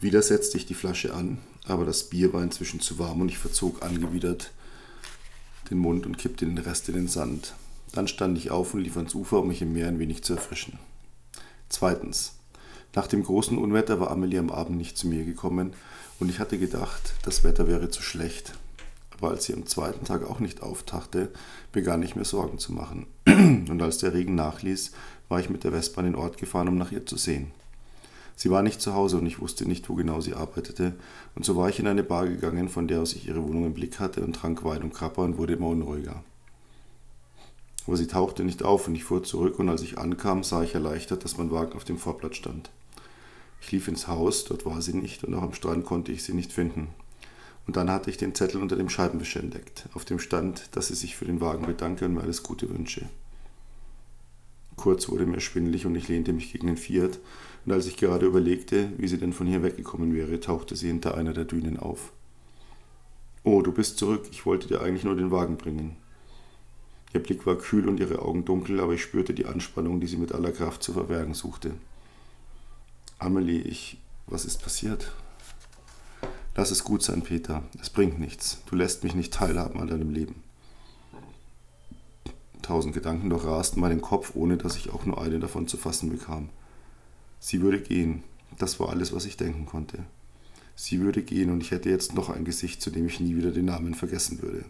Wieder setzte ich die Flasche an, aber das Bier war inzwischen zu warm und ich verzog angewidert den Mund und kippte den Rest in den Sand. Dann stand ich auf und lief ans Ufer, um mich im Meer ein wenig zu erfrischen. Zweitens. Nach dem großen Unwetter war Amelie am Abend nicht zu mir gekommen und ich hatte gedacht, das Wetter wäre zu schlecht. Aber als sie am zweiten Tag auch nicht auftauchte, begann ich mir Sorgen zu machen. Und als der Regen nachließ, war ich mit der Westbahn in den Ort gefahren, um nach ihr zu sehen. Sie war nicht zu Hause und ich wusste nicht, wo genau sie arbeitete, und so war ich in eine Bar gegangen, von der aus ich ihre Wohnung im Blick hatte, und trank Wein und Krapper und wurde immer unruhiger. Aber sie tauchte nicht auf und ich fuhr zurück, und als ich ankam, sah ich erleichtert, dass mein Wagen auf dem Vorplatz stand. Ich lief ins Haus, dort war sie nicht, und auch am Strand konnte ich sie nicht finden. Und dann hatte ich den Zettel unter dem Scheibenwisch entdeckt, auf dem stand, dass sie sich für den Wagen bedanke und mir alles Gute wünsche. Kurz wurde mir schwindelig und ich lehnte mich gegen den Fiat, und als ich gerade überlegte, wie sie denn von hier weggekommen wäre, tauchte sie hinter einer der Dünen auf. Oh, du bist zurück, ich wollte dir eigentlich nur den Wagen bringen. Ihr Blick war kühl und ihre Augen dunkel, aber ich spürte die Anspannung, die sie mit aller Kraft zu verbergen suchte. Amelie, ich. Was ist passiert? Lass es gut sein, Peter. Es bringt nichts. Du lässt mich nicht teilhaben an deinem Leben. Tausend Gedanken durchrasten meinen Kopf, ohne dass ich auch nur einen davon zu fassen bekam. Sie würde gehen. Das war alles, was ich denken konnte. Sie würde gehen und ich hätte jetzt noch ein Gesicht, zu dem ich nie wieder den Namen vergessen würde.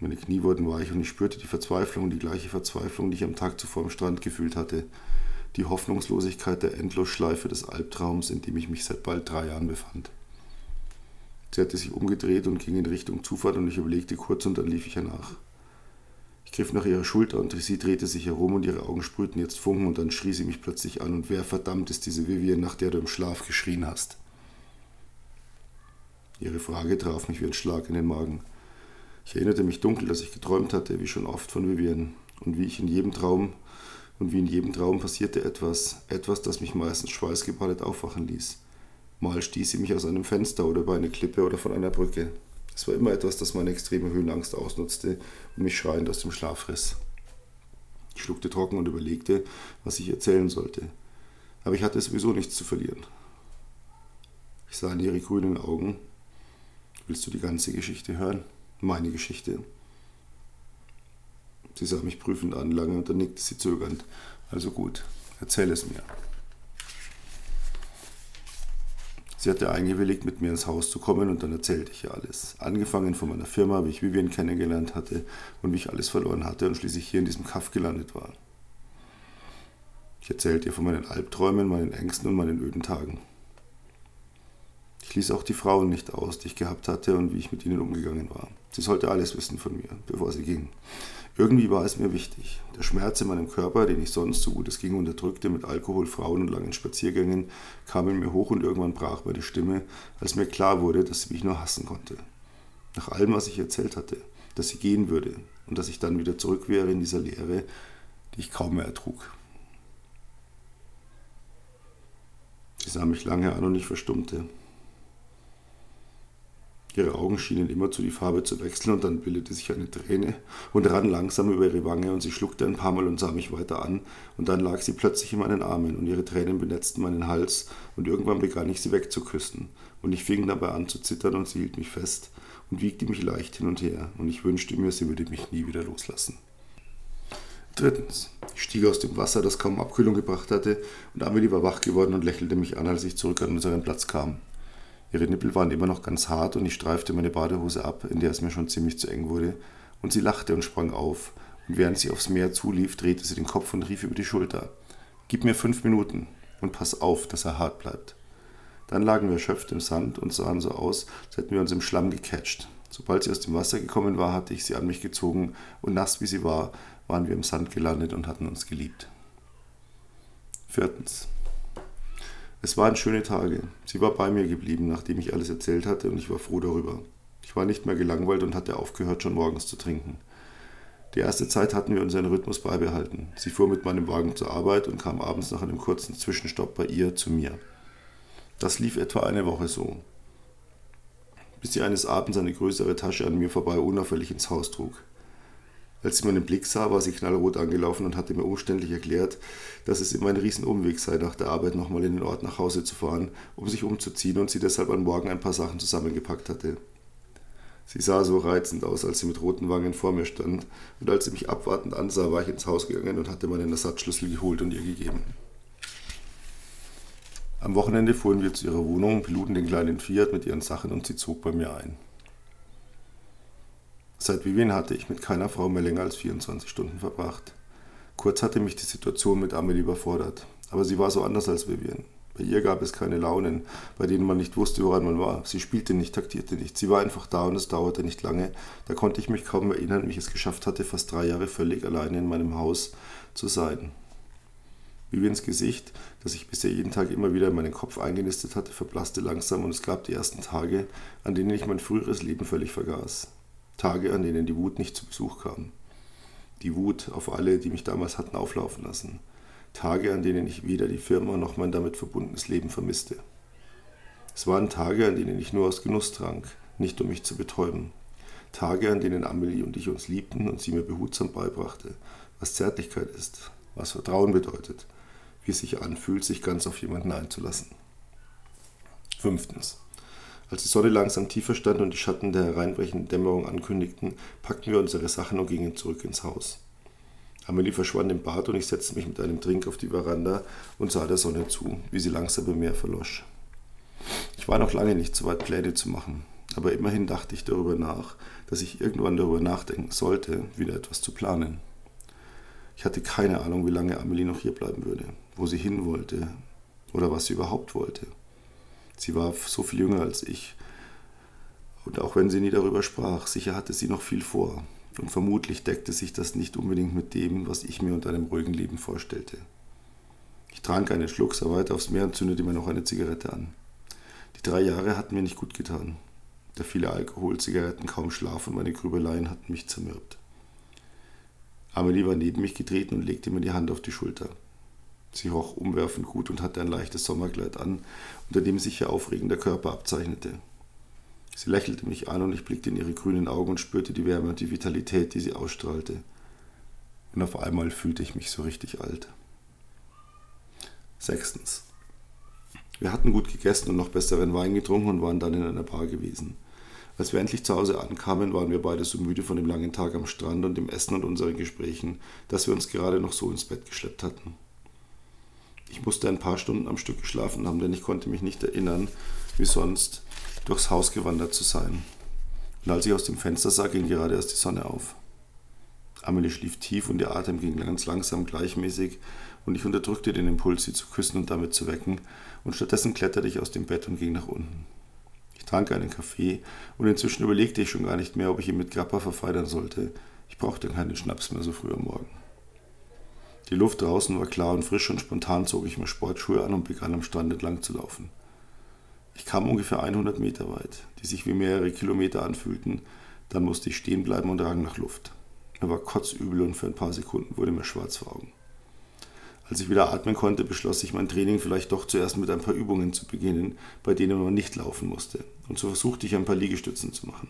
Meine Knie wurden weich und ich spürte die Verzweiflung, die gleiche Verzweiflung, die ich am Tag zuvor am Strand gefühlt hatte. Die Hoffnungslosigkeit der Endlosschleife des Albtraums, in dem ich mich seit bald drei Jahren befand. Sie hatte sich umgedreht und ging in Richtung Zufahrt und ich überlegte kurz und dann lief ich ihr nach. Ich griff nach ihrer Schulter und sie drehte sich herum und ihre Augen sprühten jetzt Funken und dann schrie sie mich plötzlich an und wer verdammt ist diese Vivian, nach der du im Schlaf geschrien hast? Ihre Frage traf mich wie ein Schlag in den Magen. Ich erinnerte mich dunkel, dass ich geträumt hatte, wie schon oft von Vivian und wie ich in jedem Traum und wie in jedem Traum passierte etwas, etwas, das mich meistens schweißgebadet aufwachen ließ. Mal stieß sie mich aus einem Fenster oder über eine Klippe oder von einer Brücke. Es war immer etwas, das meine extreme Höhenangst ausnutzte und mich schreiend aus dem Schlaf riss. Ich schluckte trocken und überlegte, was ich erzählen sollte. Aber ich hatte sowieso nichts zu verlieren. Ich sah in ihre grünen Augen. Willst du die ganze Geschichte hören? Meine Geschichte. Sie sah mich prüfend an, lange und dann nickte sie zögernd. Also gut, erzähl es mir. Sie hatte eingewilligt, mit mir ins Haus zu kommen und dann erzählte ich ihr alles. Angefangen von meiner Firma, wie ich Vivian kennengelernt hatte und wie ich alles verloren hatte und schließlich hier in diesem Kaff gelandet war. Ich erzählte ihr von meinen Albträumen, meinen Ängsten und meinen öden Tagen. Ich ließ auch die Frauen nicht aus, die ich gehabt hatte und wie ich mit ihnen umgegangen war. Sie sollte alles wissen von mir, bevor sie ging. Irgendwie war es mir wichtig. Der Schmerz in meinem Körper, den ich sonst, so gut es ging, unterdrückte mit Alkohol, Frauen und langen Spaziergängen, kam in mir hoch und irgendwann brach meine Stimme, als mir klar wurde, dass sie mich nur hassen konnte. Nach allem, was ich erzählt hatte, dass sie gehen würde und dass ich dann wieder zurück wäre in dieser Leere, die ich kaum mehr ertrug. Sie sah mich lange an und ich verstummte. Ihre Augen schienen immerzu die Farbe zu wechseln und dann bildete sich eine Träne und rann langsam über ihre Wange und sie schluckte ein paar Mal und sah mich weiter an und dann lag sie plötzlich in meinen Armen und ihre Tränen benetzten meinen Hals und irgendwann begann ich sie wegzuküssen und ich fing dabei an zu zittern und sie hielt mich fest und wiegte mich leicht hin und her und ich wünschte mir, sie würde mich nie wieder loslassen. Drittens. Ich stieg aus dem Wasser, das kaum Abkühlung gebracht hatte, und Amelie war wach geworden und lächelte mich an, als ich zurück an unseren Platz kam. Ihre Nippel waren immer noch ganz hart und ich streifte meine Badehose ab, in der es mir schon ziemlich zu eng wurde, und sie lachte und sprang auf, und während sie aufs Meer zulief, drehte sie den Kopf und rief über die Schulter. Gib mir fünf Minuten und pass auf, dass er hart bleibt. Dann lagen wir erschöpft im Sand und sahen so aus, als hätten wir uns im Schlamm gecatcht. Sobald sie aus dem Wasser gekommen war, hatte ich sie an mich gezogen und nass wie sie war, waren wir im Sand gelandet und hatten uns geliebt. Viertens. Es waren schöne Tage. Sie war bei mir geblieben, nachdem ich alles erzählt hatte, und ich war froh darüber. Ich war nicht mehr gelangweilt und hatte aufgehört, schon morgens zu trinken. Die erste Zeit hatten wir unseren Rhythmus beibehalten. Sie fuhr mit meinem Wagen zur Arbeit und kam abends nach einem kurzen Zwischenstopp bei ihr zu mir. Das lief etwa eine Woche so, bis sie eines Abends eine größere Tasche an mir vorbei unauffällig ins Haus trug. Als sie meinen Blick sah, war sie knallrot angelaufen und hatte mir umständlich erklärt, dass es immer ein Riesenumweg sei, nach der Arbeit nochmal in den Ort nach Hause zu fahren, um sich umzuziehen und sie deshalb am Morgen ein paar Sachen zusammengepackt hatte. Sie sah so reizend aus, als sie mit roten Wangen vor mir stand, und als sie mich abwartend ansah, war ich ins Haus gegangen und hatte meinen Ersatzschlüssel geholt und ihr gegeben. Am Wochenende fuhren wir zu ihrer Wohnung, beluden den kleinen Fiat mit ihren Sachen und sie zog bei mir ein. Seit Vivian hatte ich mit keiner Frau mehr länger als 24 Stunden verbracht. Kurz hatte mich die Situation mit Amelie überfordert, aber sie war so anders als Vivian. Bei ihr gab es keine Launen, bei denen man nicht wusste, woran man war. Sie spielte nicht, taktierte nicht. Sie war einfach da und es dauerte nicht lange. Da konnte ich mich kaum erinnern, wie ich es geschafft hatte, fast drei Jahre völlig alleine in meinem Haus zu sein. Vivians Gesicht, das ich bisher jeden Tag immer wieder in meinen Kopf eingenistet hatte, verblasste langsam und es gab die ersten Tage, an denen ich mein früheres Leben völlig vergaß. Tage, an denen die Wut nicht zu Besuch kam. Die Wut auf alle, die mich damals hatten auflaufen lassen. Tage, an denen ich weder die Firma noch mein damit verbundenes Leben vermisste. Es waren Tage, an denen ich nur aus Genuss trank, nicht um mich zu betäuben. Tage, an denen Amelie und ich uns liebten und sie mir behutsam beibrachte, was Zärtlichkeit ist, was Vertrauen bedeutet, wie es sich anfühlt, sich ganz auf jemanden einzulassen. Fünftens. Als die Sonne langsam tiefer stand und die Schatten der hereinbrechenden Dämmerung ankündigten, packten wir unsere Sachen und gingen zurück ins Haus. Amelie verschwand im Bad und ich setzte mich mit einem Trink auf die Veranda und sah der Sonne zu, wie sie langsam im Meer verlosch. Ich war noch lange nicht so weit, Pläne zu machen, aber immerhin dachte ich darüber nach, dass ich irgendwann darüber nachdenken sollte, wieder etwas zu planen. Ich hatte keine Ahnung, wie lange Amelie noch hier bleiben würde, wo sie hin wollte oder was sie überhaupt wollte. Sie war so viel jünger als ich. Und auch wenn sie nie darüber sprach, sicher hatte sie noch viel vor. Und vermutlich deckte sich das nicht unbedingt mit dem, was ich mir unter einem ruhigen Leben vorstellte. Ich trank einen Schluck, sah weiter aufs Meer und zündete mir noch eine Zigarette an. Die drei Jahre hatten mir nicht gut getan. Der viele Alkohol, Zigaretten, kaum Schlaf und meine Grübeleien hatten mich zermürbt. Amelie war neben mich getreten und legte mir die Hand auf die Schulter. Sie roch umwerfend gut und hatte ein leichtes Sommerkleid an, unter dem sich ihr aufregender Körper abzeichnete. Sie lächelte mich an und ich blickte in ihre grünen Augen und spürte die Wärme und die Vitalität, die sie ausstrahlte. Und auf einmal fühlte ich mich so richtig alt. Sechstens. Wir hatten gut gegessen und noch besseren Wein getrunken und waren dann in einer Bar gewesen. Als wir endlich zu Hause ankamen, waren wir beide so müde von dem langen Tag am Strand und dem Essen und unseren Gesprächen, dass wir uns gerade noch so ins Bett geschleppt hatten. Ich musste ein paar Stunden am Stück geschlafen haben, denn ich konnte mich nicht erinnern, wie sonst durchs Haus gewandert zu sein. Und als ich aus dem Fenster sah, ging gerade erst die Sonne auf. Amelie schlief tief und ihr Atem ging ganz langsam gleichmäßig und ich unterdrückte den Impuls, sie zu küssen und damit zu wecken, und stattdessen kletterte ich aus dem Bett und ging nach unten. Ich trank einen Kaffee und inzwischen überlegte ich schon gar nicht mehr, ob ich ihn mit Grappa verfeidern sollte. Ich brauchte keinen Schnaps mehr so früh am Morgen. Die Luft draußen war klar und frisch und spontan zog ich mir Sportschuhe an und begann am Strand entlang zu laufen. Ich kam ungefähr 100 Meter weit, die sich wie mehrere Kilometer anfühlten. Dann musste ich stehen bleiben und rang nach Luft. Mir war kotzübel und für ein paar Sekunden wurde mir schwarz vor Augen. Als ich wieder atmen konnte, beschloss ich, mein Training vielleicht doch zuerst mit ein paar Übungen zu beginnen, bei denen man nicht laufen musste. Und so versuchte ich, ein paar Liegestützen zu machen.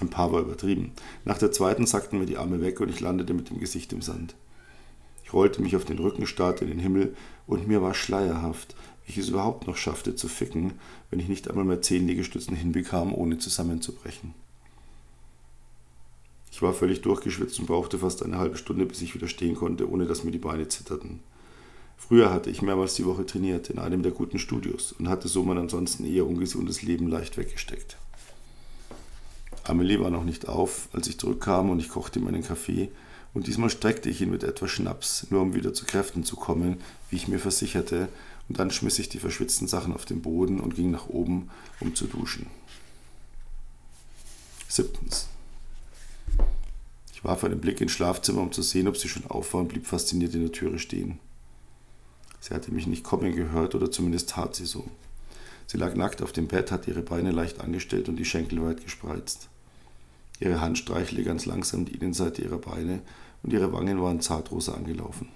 Ein paar war übertrieben. Nach der zweiten sackten mir die Arme weg und ich landete mit dem Gesicht im Sand. Ich rollte mich auf den Rücken, starrte in den Himmel und mir war schleierhaft, wie ich es überhaupt noch schaffte zu ficken, wenn ich nicht einmal mehr zehn Liegestützen hinbekam, ohne zusammenzubrechen. Ich war völlig durchgeschwitzt und brauchte fast eine halbe Stunde, bis ich wieder stehen konnte, ohne dass mir die Beine zitterten. Früher hatte ich mehrmals die Woche trainiert in einem der guten Studios und hatte so mein ansonsten eher ungesundes Leben leicht weggesteckt. Amelie war noch nicht auf, als ich zurückkam und ich kochte meinen Kaffee und diesmal streckte ich ihn mit etwas Schnaps, nur um wieder zu Kräften zu kommen, wie ich mir versicherte, und dann schmiss ich die verschwitzten Sachen auf den Boden und ging nach oben, um zu duschen. Siebtens. Ich warf einen Blick ins Schlafzimmer, um zu sehen, ob sie schon auf war und blieb fasziniert in der Türe stehen. Sie hatte mich nicht kommen gehört, oder zumindest tat sie so. Sie lag nackt auf dem Bett, hatte ihre Beine leicht angestellt und die Schenkel weit gespreizt. Ihre Hand streichelte ganz langsam die Innenseite ihrer Beine und ihre Wangen waren zartrosa angelaufen.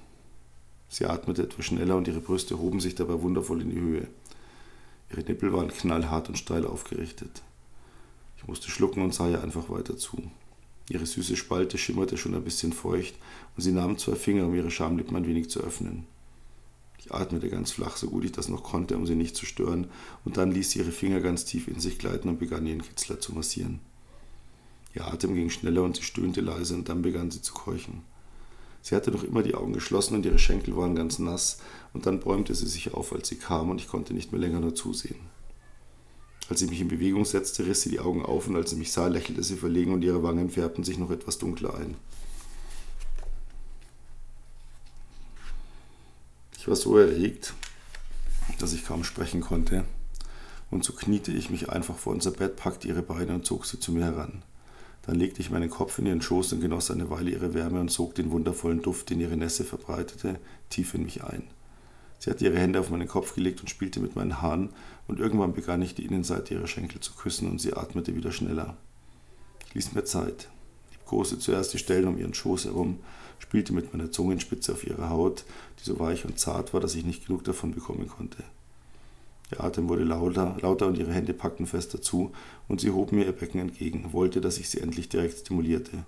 Sie atmete etwas schneller und ihre Brüste hoben sich dabei wundervoll in die Höhe. Ihre Nippel waren knallhart und steil aufgerichtet. Ich musste schlucken und sah ihr einfach weiter zu. Ihre süße Spalte schimmerte schon ein bisschen feucht und sie nahm zwei Finger, um ihre Schamlippen ein wenig zu öffnen. Ich atmete ganz flach, so gut ich das noch konnte, um sie nicht zu stören, und dann ließ sie ihre Finger ganz tief in sich gleiten und begann ihren Kitzler zu massieren. Ihr Atem ging schneller und sie stöhnte leise und dann begann sie zu keuchen. Sie hatte noch immer die Augen geschlossen und ihre Schenkel waren ganz nass, und dann bäumte sie sich auf, als sie kam, und ich konnte nicht mehr länger nur zusehen. Als sie mich in Bewegung setzte, riss sie die Augen auf, und als sie mich sah, lächelte sie verlegen und ihre Wangen färbten sich noch etwas dunkler ein. Ich war so erregt, dass ich kaum sprechen konnte, und so kniete ich mich einfach vor unser Bett, packte ihre Beine und zog sie zu mir heran. Dann legte ich meinen Kopf in ihren Schoß und genoss eine Weile ihre Wärme und sog den wundervollen Duft, den ihre Nässe verbreitete, tief in mich ein. Sie hatte ihre Hände auf meinen Kopf gelegt und spielte mit meinen Haaren, und irgendwann begann ich die Innenseite ihrer Schenkel zu küssen und sie atmete wieder schneller. Ich ließ mir Zeit, liebkoste zuerst die Stellen um ihren Schoß herum, spielte mit meiner Zungenspitze auf ihre Haut, die so weich und zart war, dass ich nicht genug davon bekommen konnte. Ihr Atem wurde lauter, lauter und ihre Hände packten fester zu, und sie hob mir ihr Becken entgegen, wollte, dass ich sie endlich direkt stimulierte.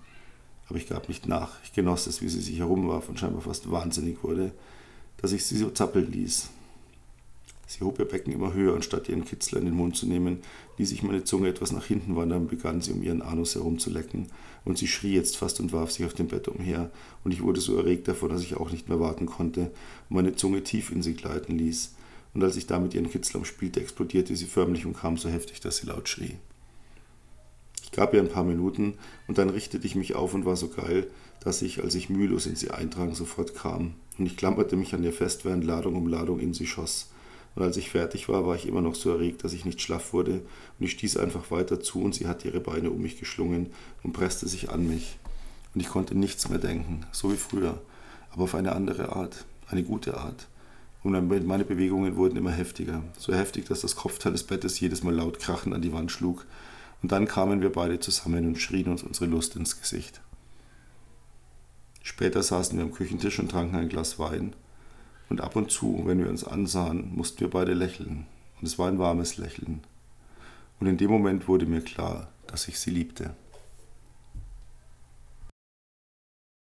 Aber ich gab nicht nach. Ich genoss es, wie sie sich herumwarf und scheinbar fast wahnsinnig wurde, dass ich sie so zappeln ließ. Sie hob ihr Becken immer höher und statt ihren Kitzler in den Mund zu nehmen, ließ ich meine Zunge etwas nach hinten wandern und begann sie um ihren Anus herumzulecken. Und sie schrie jetzt fast und warf sich auf dem Bett umher, und ich wurde so erregt davon, dass ich auch nicht mehr warten konnte und meine Zunge tief in sie gleiten ließ. Und als ich damit ihren Kitzler umspielte, explodierte sie förmlich und kam so heftig, dass sie laut schrie. Ich gab ihr ein paar Minuten, und dann richtete ich mich auf und war so geil, dass ich, als ich mühelos in sie eindrang, sofort kam. Und ich klammerte mich an ihr fest, während Ladung um Ladung in sie schoss. Und als ich fertig war, war ich immer noch so erregt, dass ich nicht schlaff wurde, und ich stieß einfach weiter zu, und sie hatte ihre Beine um mich geschlungen und presste sich an mich. Und ich konnte nichts mehr denken, so wie früher, aber auf eine andere Art, eine gute Art. Und meine Bewegungen wurden immer heftiger, so heftig, dass das Kopfteil des Bettes jedes Mal laut krachend an die Wand schlug. Und dann kamen wir beide zusammen und schrien uns unsere Lust ins Gesicht. Später saßen wir am Küchentisch und tranken ein Glas Wein. Und ab und zu, wenn wir uns ansahen, mussten wir beide lächeln. Und es war ein warmes Lächeln. Und in dem Moment wurde mir klar, dass ich sie liebte.